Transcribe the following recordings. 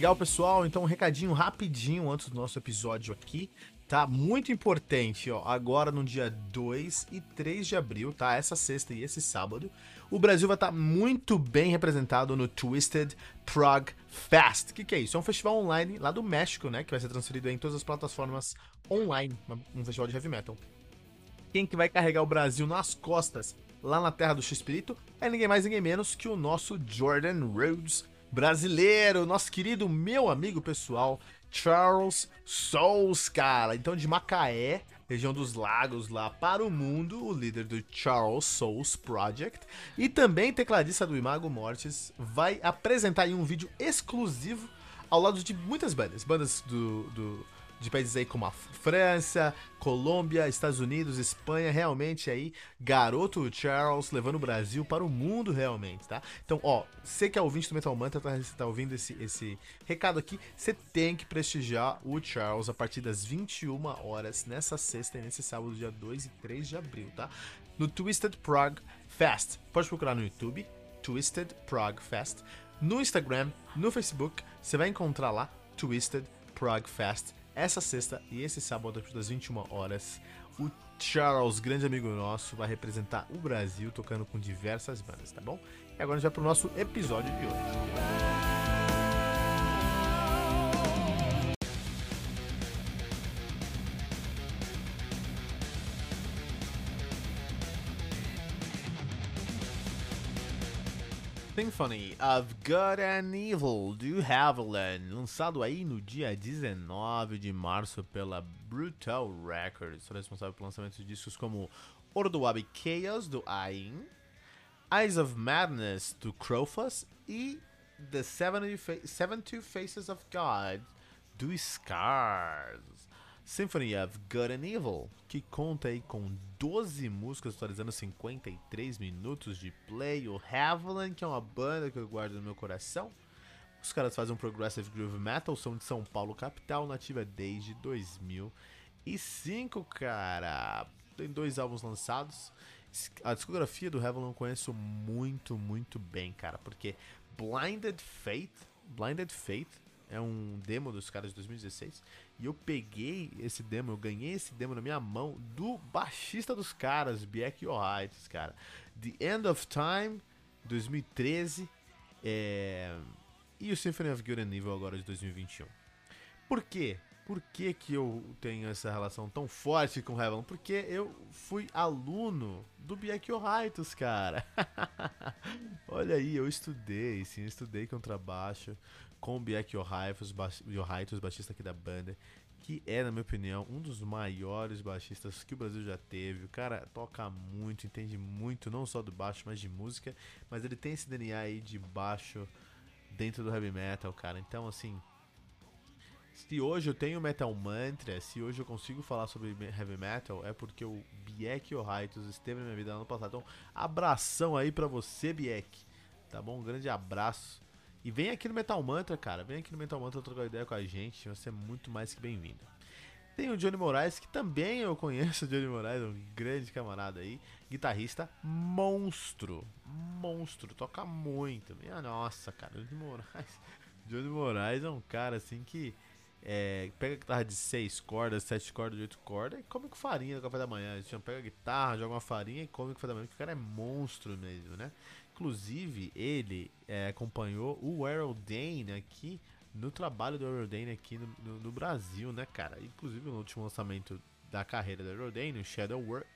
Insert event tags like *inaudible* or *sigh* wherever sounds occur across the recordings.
Legal, pessoal. Então, um recadinho rapidinho antes do nosso episódio aqui, tá? Muito importante, ó. Agora no dia 2 e 3 de abril, tá? Essa sexta e esse sábado, o Brasil vai estar tá muito bem representado no Twisted Prague Fest. O que, que é isso? É um festival online lá do México, né? Que vai ser transferido em todas as plataformas online. Um festival de heavy metal. Quem que vai carregar o Brasil nas costas lá na terra do X-Espírito é ninguém mais, ninguém menos que o nosso Jordan Rhodes brasileiro, nosso querido meu amigo pessoal, Charles Souls, cara. Então, de Macaé, região dos lagos lá para o mundo, o líder do Charles Souls Project e também tecladista do Imago Mortis, vai apresentar aí um vídeo exclusivo ao lado de muitas bandas, bandas do, do de países aí como a França, Colômbia, Estados Unidos, Espanha, realmente aí, garoto Charles levando o Brasil para o mundo realmente, tá? Então, ó, você que é ouvinte do Metal Mantra, tá, tá ouvindo esse, esse recado aqui, você tem que prestigiar o Charles a partir das 21 horas nessa sexta e nesse sábado, dia 2 e 3 de abril, tá? No Twisted Prague Fest. Pode procurar no YouTube, Twisted Prague Fest. No Instagram, no Facebook, você vai encontrar lá Twisted Prague Fest essa sexta e esse sábado, partir das 21 horas, o Charles, grande amigo nosso, vai representar o Brasil tocando com diversas bandas, tá bom? E agora a gente vai pro nosso episódio de hoje. Symphony of Good and Evil do Haviland, lançado aí no dia 19 de março pela Brutal Records, responsável pelo lançamento de discos como Ordoabi Chaos do Ain, Eyes of Madness do Crofus e The 72 Faces of God do Scars. Symphony of Good and Evil, que conta aí com 12 músicas atualizando 53 minutos de play. O Haviland, que é uma banda que eu guardo no meu coração. Os caras fazem um progressive groove metal, são de São Paulo, capital, nativa desde 2005, cara. Tem dois álbuns lançados. A discografia do Haviland eu conheço muito, muito bem, cara, porque Blinded Fate, Blinded Fate é um demo dos caras de 2016. E eu peguei esse demo, eu ganhei esse demo na minha mão do baixista dos caras, Beck O'Hights, cara. The End of Time, 2013. É... E o Symphony of Good and Evil agora de 2021. Por quê? Por que, que eu tenho essa relação tão forte com o Heaven? Porque eu fui aluno do Beck O'Hights, cara. *laughs* Olha aí, eu estudei, sim, eu estudei contrabaixo com Biek Yohaitos, baixista aqui da banda, que é, na minha opinião, um dos maiores baixistas que o Brasil já teve. O cara toca muito, entende muito, não só do baixo, mas de música, mas ele tem esse DNA aí de baixo dentro do heavy metal, cara. Então, assim, se hoje eu tenho Metal Mantra, se hoje eu consigo falar sobre heavy metal, é porque o Biek Yohaitos esteve na minha vida no ano passado. Então, abração aí pra você, Biek. Tá bom? Um grande abraço. E vem aqui no Metal Mantra, cara. Vem aqui no Metal Mantra trocar ideia com a gente. Você é muito mais que bem-vindo. Tem o Johnny Moraes, que também eu conheço o Johnny Moraes, um grande camarada aí. Guitarrista monstro. Monstro. Toca muito. Minha nossa, cara. Johnny Moraes. *laughs* Johnny Moraes é um cara assim que é, pega a guitarra de 6 cordas, 7 cordas, 8 cordas e come com farinha no café da manhã. Gente pega a guitarra, joga uma farinha e come com café da manhã, porque o cara é monstro mesmo, né? Inclusive, ele é, acompanhou o Errol Dane aqui no trabalho do Errol Dane aqui no, no, no, Brasil, né, cara? Inclusive, no último lançamento da carreira do Errol Dane, o Shadow Work,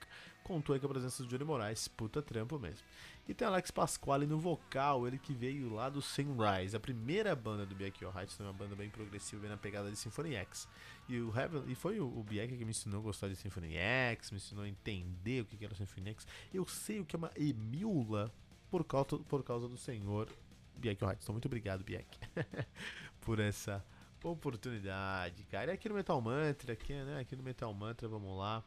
contou aí com a presença do Johnny Moraes, puta trampo mesmo. E tem Alex Pasquale no vocal, ele que veio lá do Sunrise, a primeira banda do Bjork Heights, uma banda bem progressiva, bem na pegada de Symphony X. E, o Heaven, e foi o, o que me ensinou a gostar de Symphony X, me ensinou a entender o que era Symphony X. Eu sei o que é uma emula por causa, por causa do senhor Bieck White. Então, muito obrigado, Bieck, *laughs* por essa oportunidade, cara. E aqui no Metal Mantra, aqui, né? Aqui no Metal Mantra, vamos lá.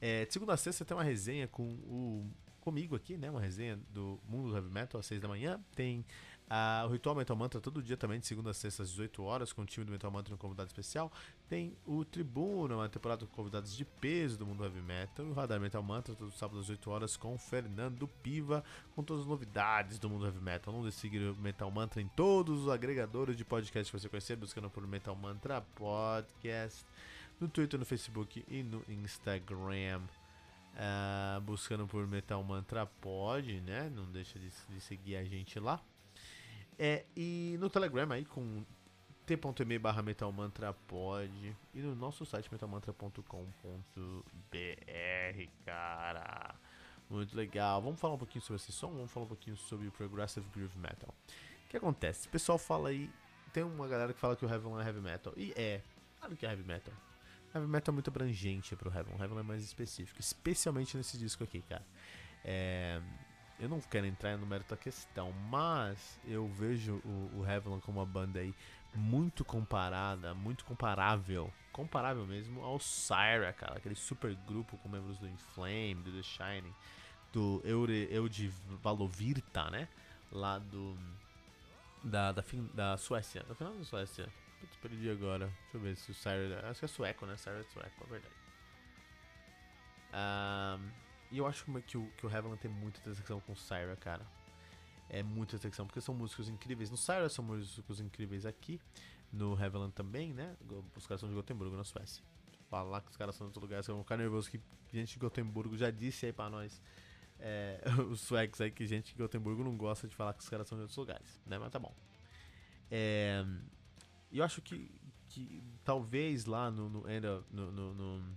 É, de segunda a sexta tem uma resenha com o comigo aqui, né? Uma resenha do Mundo do Heavy Metal às 6 da manhã. Tem uh, o Ritual Metal Mantra todo dia também, de segunda a sexta às 18 horas, com o time do Metal Mantra um convidado especial. Tem o Tribuna, uma temporada com convidados de peso do mundo heavy metal. E o Radar Metal Mantra, todo sábado às 8 horas, com o Fernando Piva, com todas as novidades do mundo heavy metal. Não deixe de seguir o Metal Mantra em todos os agregadores de podcast que você conhecer, buscando por Metal Mantra Podcast. No Twitter, no Facebook e no Instagram. Uh, buscando por Metal Mantra pode, né? Não deixa de, de, seguir a gente lá. É, e no Telegram aí com t.me barra metalmantrapod e no nosso site metalmantra.com.br, cara. Muito legal. Vamos falar um pouquinho sobre esse som, vamos falar um pouquinho sobre o Progressive Groove Metal. O que acontece? O pessoal fala aí, tem uma galera que fala que o Heaven é heavy metal. E é, claro que é heavy metal. Heavy metal é muito abrangente pro Heaven. O Heaven é mais específico, especialmente nesse disco aqui, cara. É, eu não quero entrar no mérito da questão, mas eu vejo o, o Heaven como uma banda aí muito comparada, muito comparável, comparável mesmo ao Syra, cara, aquele super grupo com membros do Inflame, do The Shining, do Eure, Eudi Valovirta, né? Lá do da, da, fin, da Suécia, da final da Suécia. Putz, perdi agora. Deixa eu ver se o Syra. Acho que é sueco, né? Syra é sueco, é verdade. Um, e eu acho que o, que o Heaven tem muita intersecção com o Syra, cara. É muita intersecção, porque são músicos incríveis. No Syra são músicos incríveis aqui. No Heaven também, né? Os caras são de Gotemburgo, na Suécia. Falar que os caras são de outro lugar, você vai ficar nervoso que gente de Gotemburgo já disse aí pra nós. É, *laughs* os suecos aí que gente de Gotemburgo não gosta de falar que os caras são de outros lugares, né? Mas tá bom. É, eu acho que, que talvez lá no, no, no, no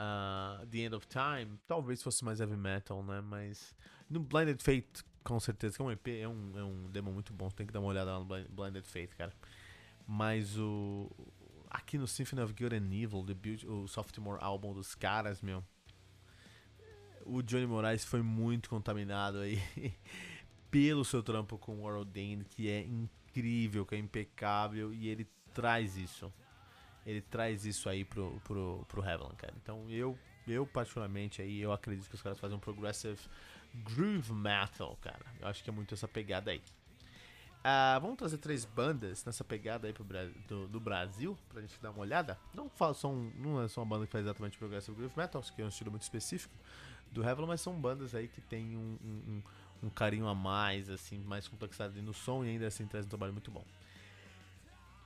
uh, The End of Time, talvez fosse mais heavy metal, né? Mas no Blinded Fate, com certeza, que é um EP, é um, é um demo muito bom, tem que dar uma olhada lá no Blinded Fate, cara. Mas o. Aqui no Symphony of Good and Evil, debut, o sophomore álbum dos caras, meu. O Johnny Moraes foi muito contaminado aí *laughs* pelo seu trampo com o World Dane, que é incrível, que é impecável e ele traz isso. Ele traz isso aí pro, pro, pro Heaven, cara. Então eu, eu particularmente aí, eu acredito que os caras fazem um progressive groove metal, cara. Eu acho que é muito essa pegada aí. Uh, vamos trazer três bandas nessa pegada aí pro, do, do Brasil pra gente dar uma olhada. Não, falo, são, não é só uma banda que faz exatamente progressive groove metal, que é um estilo muito específico do Heaven, mas são bandas aí que tem um, um, um carinho a mais, assim, mais complexidade no som e ainda assim traz um trabalho muito bom.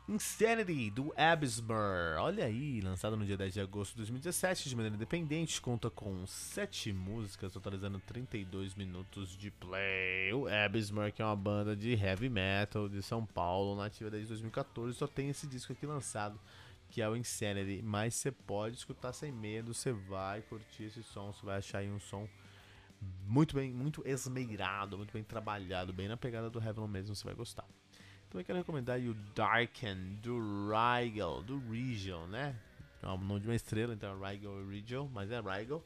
Insanity, do Abysmer. Olha aí, lançado no dia 10 de agosto de 2017, de maneira independente, conta com 7 músicas, totalizando 32 minutos de play. O Abysmer, que é uma banda de heavy metal de São Paulo, nativa desde 2014, só tem esse disco aqui lançado, que é o Insanity. Mas você pode escutar sem medo, você vai curtir esse som, você vai achar aí um som muito bem, muito esmeirado, muito bem trabalhado, bem na pegada do Heaven mesmo, você vai gostar. Também quero recomendar o Darken, do Rigel, do Rigel, né? É o nome de uma estrela, então é Rigel Rigel, mas é Rigel.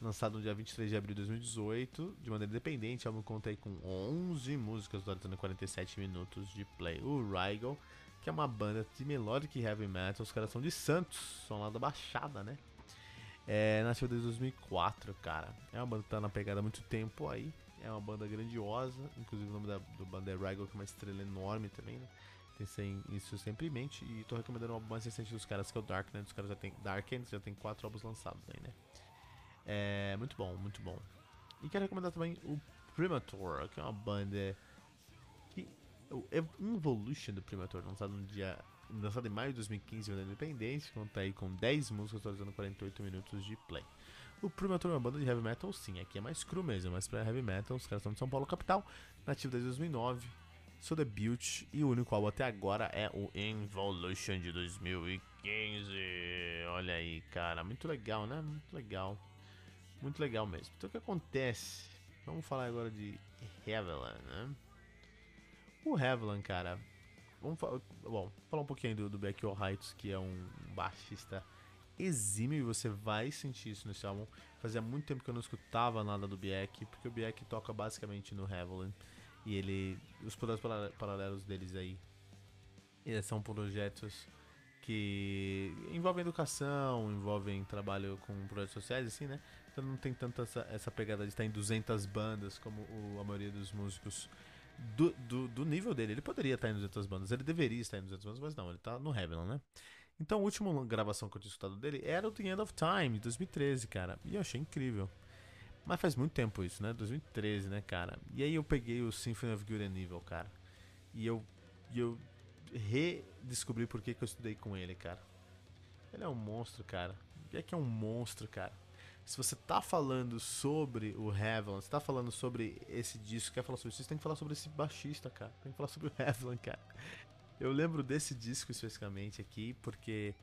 Lançado no dia 23 de abril de 2018, de maneira independente, o álbum conta aí com 11 músicas, totalizando 47 minutos de play. O Rigel, que é uma banda de melodic heavy metal, os caras são de Santos, são lá da Baixada, né? É, nasceu desde 2004, cara. É uma banda que tá na pegada há muito tempo aí. É uma banda grandiosa. Inclusive o nome da do banda é Rigo, que é uma estrela enorme também, né? Tem isso sempre em mente. E tô recomendando o álbum mais recente dos caras, que é o Dark, né? Os caras já tem. Dark já tem quatro álbuns lançados aí, né? É muito bom, muito bom. E quero recomendar também o Primator, que é uma banda. Que, o Evolution do Primator, lançado no dia lançado em maio de 2015 na Independência, conta aí com 10 músicas atualizando 48 minutos de play. O Premature é uma banda de heavy metal, sim, aqui é mais cru mesmo, mas pra heavy metal, os caras são de São Paulo, capital, nativo desde 2009, seu debut e o único álbum até agora é o Involution de 2015. Olha aí, cara, muito legal, né? Muito legal. Muito legal mesmo. Então o que acontece? Vamos falar agora de Heaviland, né? O Heaviland, cara, Vamos falar, bom, falar um pouquinho do, do Beck Heights, que é um baixista exímio e você vai sentir isso nesse álbum. Fazia muito tempo que eu não escutava nada do Beck, porque o Beck toca basicamente no Heavenly. E ele. Os projetos paralelos deles aí são projetos que envolvem educação, envolvem trabalho com projetos sociais, assim, né? Então não tem tanta essa, essa pegada de estar em 200 bandas como o, a maioria dos músicos do, do, do, nível dele. Ele poderia estar em 200 bandas, ele deveria estar em 200 bandas, mas não, ele está no Heaven, né? Então a última gravação que eu tinha escutado dele era o The End of Time, de 2013, cara. E eu achei incrível. Mas faz muito tempo isso, né? 2013, né, cara? E aí eu peguei o Symphony of Good and Evil, cara. E eu, e eu redescobri por que, que eu estudei com ele, cara. Ele é um monstro, cara. O é que é um monstro, cara? Se você tá falando sobre o Heaven, você tá falando sobre esse disco, quer falar sobre isso, você tem que falar sobre esse baixista, cara. Tem que falar sobre o Heaven, cara. Eu lembro desse disco especificamente aqui, porque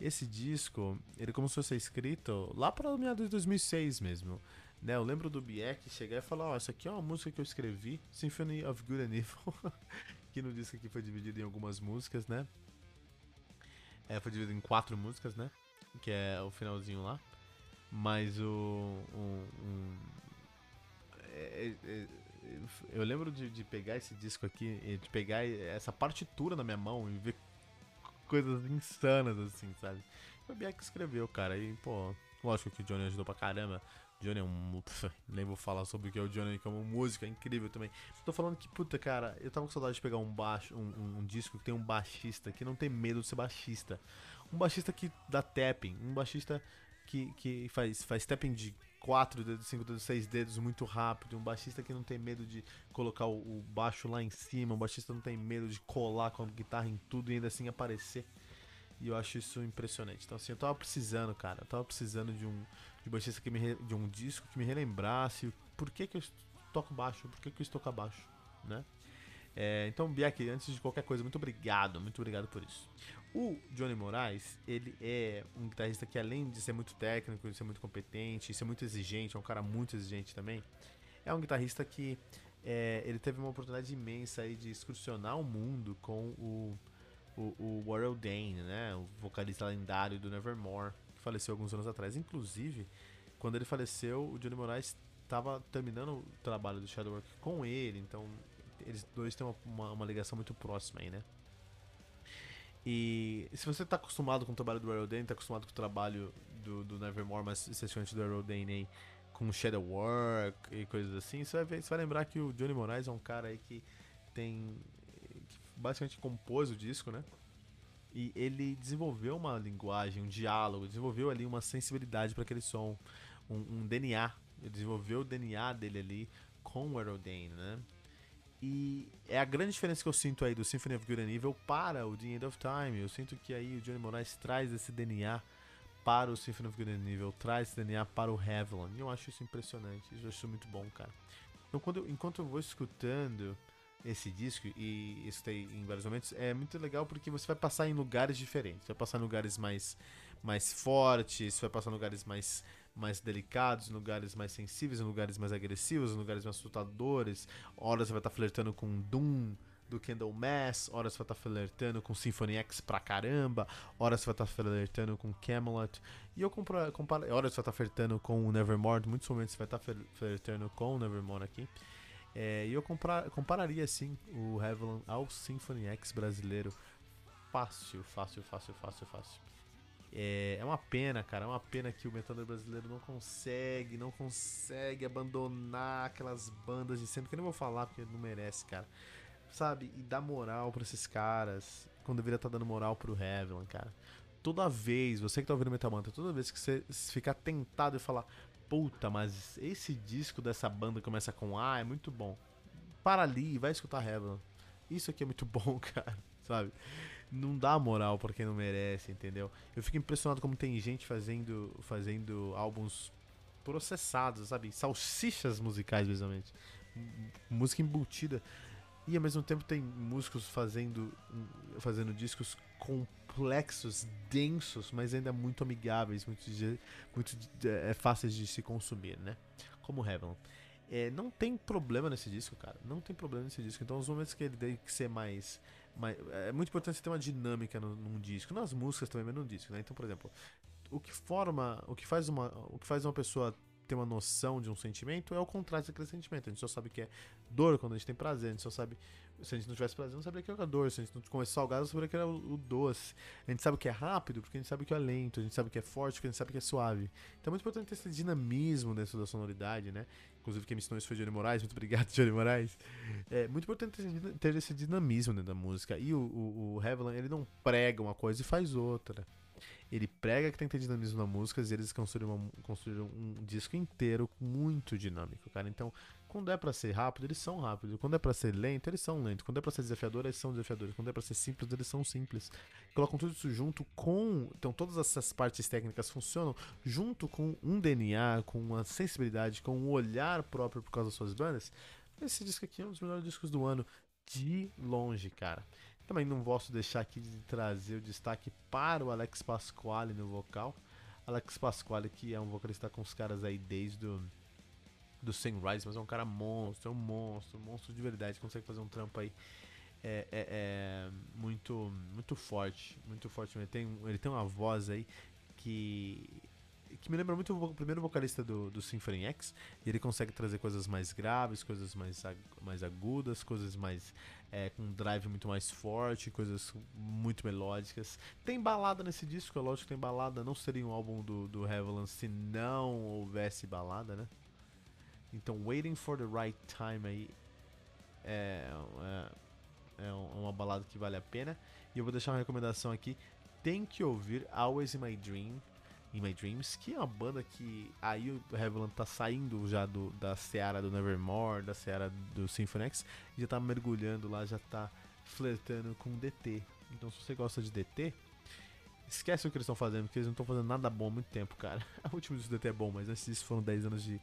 esse disco, ele começou a ser escrito lá para o meados de 2006 mesmo. Né, eu lembro do Bieck chegar e falar, ó, oh, essa aqui é uma música que eu escrevi, Symphony of Good and Evil, *laughs* que no disco aqui foi dividido em algumas músicas, né? É, foi dividido em quatro músicas, né? Que é o finalzinho lá. Mas o. Um, um, é, é, é, eu lembro de, de, pegar esse disco aqui, de pegar essa partitura na minha mão e ver coisas insanas, assim, sabe? Foi o Bieck que escreveu, cara. E, pô, lógico que o Johnny ajudou pra caramba. Johnny é um. nem vou falar sobre o que é o Johnny como música, é incrível também. Tô falando que, puta, cara, eu tava com saudade de pegar um baixo, um, um, um, disco que tem um baixista que não tem medo de ser baixista. Um baixista que dá tapping, um baixista que, que faz, faz de 4 dedos, 5 dedos, 6 dedos muito rápido. Um baixista que não tem medo de colocar o, o baixo lá em cima. Um baixista não tem medo de colar com a guitarra em tudo e ainda assim aparecer. E eu acho isso impressionante. Então, assim, eu tava precisando, cara. Eu tava precisando de um, de baixista que me de um disco que me relembrasse por que, que eu toco baixo, por que, que eu estou baixo, né? É, então, Biak, antes de qualquer coisa, muito obrigado, muito obrigado por isso. O Johnny Moraes, ele é um guitarrista que além de ser muito técnico, de ser muito competente, de ser muito exigente, é um cara muito exigente também, é um guitarrista que é, ele teve uma oportunidade imensa aí de excursionar o mundo com o, o, o Warrell Dane, né? O vocalista lendário do Nevermore faleceu alguns anos atrás. Inclusive, quando ele faleceu, o Johnny Moraes estava terminando o trabalho do Shadowwork com ele, então eles dois têm uma, uma, uma, ligação muito próxima aí, né? E se você está acostumado com o trabalho do Dane, está acostumado com o trabalho do, do Nevermore, mas especialmente do Dane aí, com Shadowwork e coisas assim, você vai, ver, você vai lembrar que o Johnny Moraes é um cara aí que tem. que basicamente compôs o disco, né? E ele desenvolveu uma linguagem, um diálogo, desenvolveu ali uma sensibilidade para aquele som, um, um, DNA. Ele desenvolveu o DNA dele ali com o Aerodane, né? E é a grande diferença que eu sinto aí do Symphony of Good and Evil para o The End of Time. Eu sinto que aí o Johnny Moraes traz esse DNA para o Symphony of Good and Evil, traz esse DNA para o Heaven. E eu acho isso impressionante, eu acho isso muito bom, cara. Então, quando eu, enquanto eu vou escutando esse disco e escutei em vários momentos, é muito legal porque você vai passar em lugares diferentes. Vai passar em lugares mais, mais fortes, vai passar em lugares mais, mais delicados, em lugares mais sensíveis, em lugares mais agressivos, em lugares mais assustadores. Horas você vai estar flertando com Doom do Candlemass, horas você vai estar flertando com Symphony X pra caramba, horas você vai estar flertando com Camelot, e eu comparo, comparo horas você vai estar flertando com o Nevermore, muitos momentos você vai estar flertando com o Nevermore aqui. É, e eu compara, compararia assim o Revlon ao Symphony X brasileiro. Fácil, fácil, fácil, fácil, fácil. É, é uma pena, cara. É uma pena que o Metander brasileiro não consegue, não consegue abandonar aquelas bandas de sempre. Que eu nem vou falar porque não merece, cara. Sabe? E dar moral pra esses caras. Quando deveria estar tá dando moral pro Revlon, cara. Toda vez, você que tá ouvindo Metal Mantra, toda vez que você ficar tentado e falar, puta, mas esse disco dessa banda começa com A, é muito bom. Para ali e vai escutar Heaven. Isso aqui é muito *laughs* bom, cara, sabe? Não dá moral pra quem não merece, entendeu? Eu fico impressionado como tem gente fazendo, fazendo álbuns processados, sabe? Salsichas musicais, basicamente. Música embutida. E ao mesmo tempo tem músicos fazendo, fazendo discos com complexos, densos, mas ainda muito amigáveis, muito, muito é, fáceis de se consumir, né? Como Heaven. É, não tem problema nesse disco, cara. Não tem problema nesse disco. Então, os momentos que ele tem que ser mais. Mais é muito importante você ter uma dinâmica no, num disco. Nas músicas também, mas num disco, né? Então, por exemplo, o que forma. O que faz uma, o que faz uma pessoa ter uma noção de um sentimento é o contraste daquele sentimento. A gente só sabe que é dor quando a gente tem prazer, a gente só sabe. Se a gente não tivesse prazer, não saberia que era dor. Se a gente não comesse salgado, não saberia que era o, doce. A gente sabe que é rápido porque a gente sabe que é lento, a gente sabe que é forte porque a gente sabe que é suave. Então é muito importante ter esse dinamismo dentro da sonoridade, né? Inclusive quem me ensinou isso foi Johnny Moraes, muito obrigado, *laughs* Johnny Moraes. É muito importante ter esse dinamismo dentro da música. E o, o, o ele não prega uma coisa e faz outra. Ele prega que tem que ter dinamismo na música e eles construíram, uma, construíram um disco inteiro muito dinâmico, cara. Então, quando é para ser rápido, eles são rápidos. Quando é para ser lento, eles são lentos. Quando é para ser desafiador, eles são desafiadores. Quando é para ser simples, eles são simples. Colocam tudo isso junto com. Então, todas essas partes técnicas funcionam junto com um DNA, com uma sensibilidade, com um olhar próprio por causa das suas bandas. Esse disco aqui é um dos melhores discos do ano, de longe, cara. Também não posso deixar aqui de trazer o destaque para o Alex Pasquale no vocal. Alex Pasquale, que é um vocalista com os caras aí desde o do Sunrise, mas é um cara monstro, é um monstro, um monstro de verdade, consegue fazer um trampo aí é, é, é muito muito forte, muito forte. Ele tem, ele tem uma voz aí que que me lembra muito o primeiro vocalista do, do Symphony X. E ele consegue trazer coisas mais graves, coisas mais, mais agudas, coisas mais. É, com um drive muito mais forte, coisas muito melódicas. Tem balada nesse disco, é lógico que tem balada. Não seria um álbum do, do se não houvesse balada, né? Então, Waiting for the Right Time aí é, é, é uma balada que vale a pena. E eu vou deixar uma recomendação aqui. Tem que ouvir Always in My Dream In My Dreams, que é uma banda que aí o Heavenland tá saindo já do, da seara do Nevermore, da seara do Symphony X, já tá mergulhando lá, já tá flertando com DT. Então se você gosta de DT, esquece o que eles estão fazendo, porque eles não estão fazendo nada bom há muito tempo, cara. *laughs* O último disco do DT é bom, mas antes disso foram 10 anos de,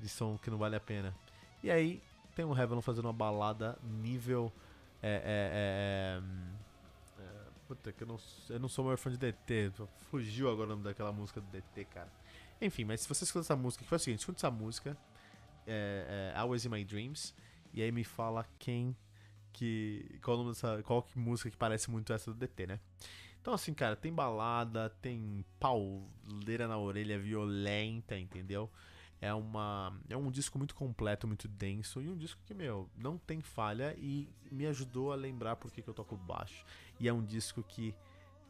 de som que não vale a pena. E aí tem o Heavenland fazendo uma balada nível. É, é, é, Puta, que eu não, eu não sou maior fã de DT. Fugiu agora o nome daquela música do DT, cara. Enfim, mas se você escuta essa música, que foi o seguinte: escuta essa música, é, é, Always in My Dreams, e aí me fala quem que. Qual, o dessa, qual que música que parece muito essa do DT, né? Então, assim, cara, tem balada, tem pauleira na orelha violenta, entendeu? É, uma, é um disco muito completo, muito denso e um disco que, meu, não tem falha e me ajudou a lembrar por que, eu toco baixo. E é um disco que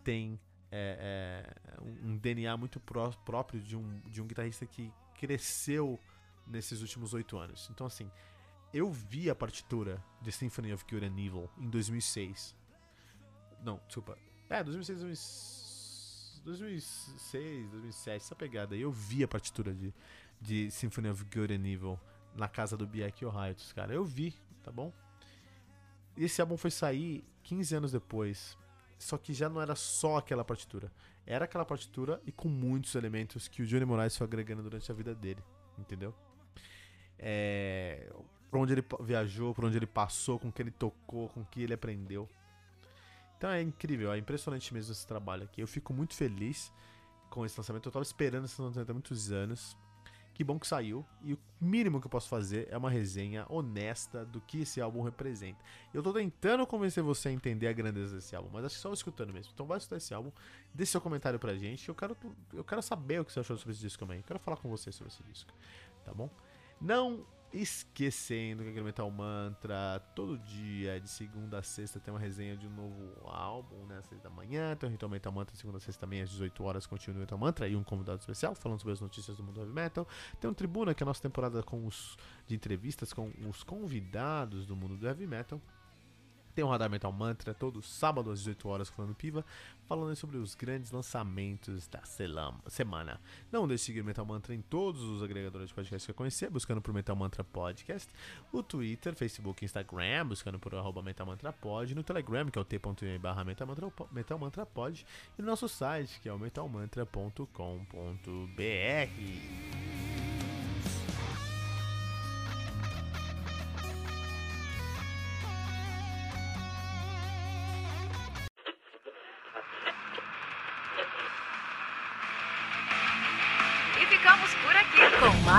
tem é, é, um DNA muito pró próprio de um, de um guitarrista que cresceu nesses últimos oito anos. Então, assim, eu vi a partitura de Symphony of Good and Evil em 2006. Não, desculpa. É, 2006, 2006, 2007, essa pegada. Eu vi a partitura de de Symphony of Good and Evil na casa do Biek O'Haitos, cara. Eu vi, tá bom? Esse álbum foi sair 15 anos depois. Só que já não era só aquela partitura. Era aquela partitura e com muitos elementos que o Johnny Moraes foi agregando durante a vida dele. Entendeu? É, por onde ele viajou, por onde ele passou, com o que ele tocou, com o que ele aprendeu. Então é incrível, é impressionante mesmo esse trabalho aqui. Eu fico muito feliz com esse lançamento. Eu tava esperando esse lançamento há muitos anos. Que bom que saiu. E o mínimo que eu posso fazer é uma resenha honesta do que esse álbum representa. Eu tô tentando convencer você a entender a grandeza desse álbum, mas acho que só escutando mesmo. Então vai escutar esse álbum, deixe seu comentário pra gente. Eu quero, eu quero saber o que você achou sobre esse disco também. Eu quero falar com você sobre esse disco. Tá bom? Não esquecendo que no Metal Mantra, todo dia, de segunda a sexta, tem uma resenha de um novo álbum, né? Às seis da manhã, tem o Ritual Metal Mantra, segunda a sexta também, às 18 horas, continua o Metal Mantra, e um convidado especial falando sobre as notícias do mundo heavy metal. Tem um Tribuna, que é a nossa temporada com os, de entrevistas com os convidados do mundo do heavy metal. Tem o Radar Metal Mantra todo sábado às 18 horas falando piva, falando sobre os grandes lançamentos da semana. Não deixe de seguir Metal Mantra em todos os agregadores de podcast que eu conhecer, buscando por Metal Mantra Podcast, o Twitter, Facebook, Instagram, buscando por arroba Metal Mantra Pod, no Telegram, que é o t.me barra Metal Mantra Pod, e no nosso site, que é o metalmantra.com.br.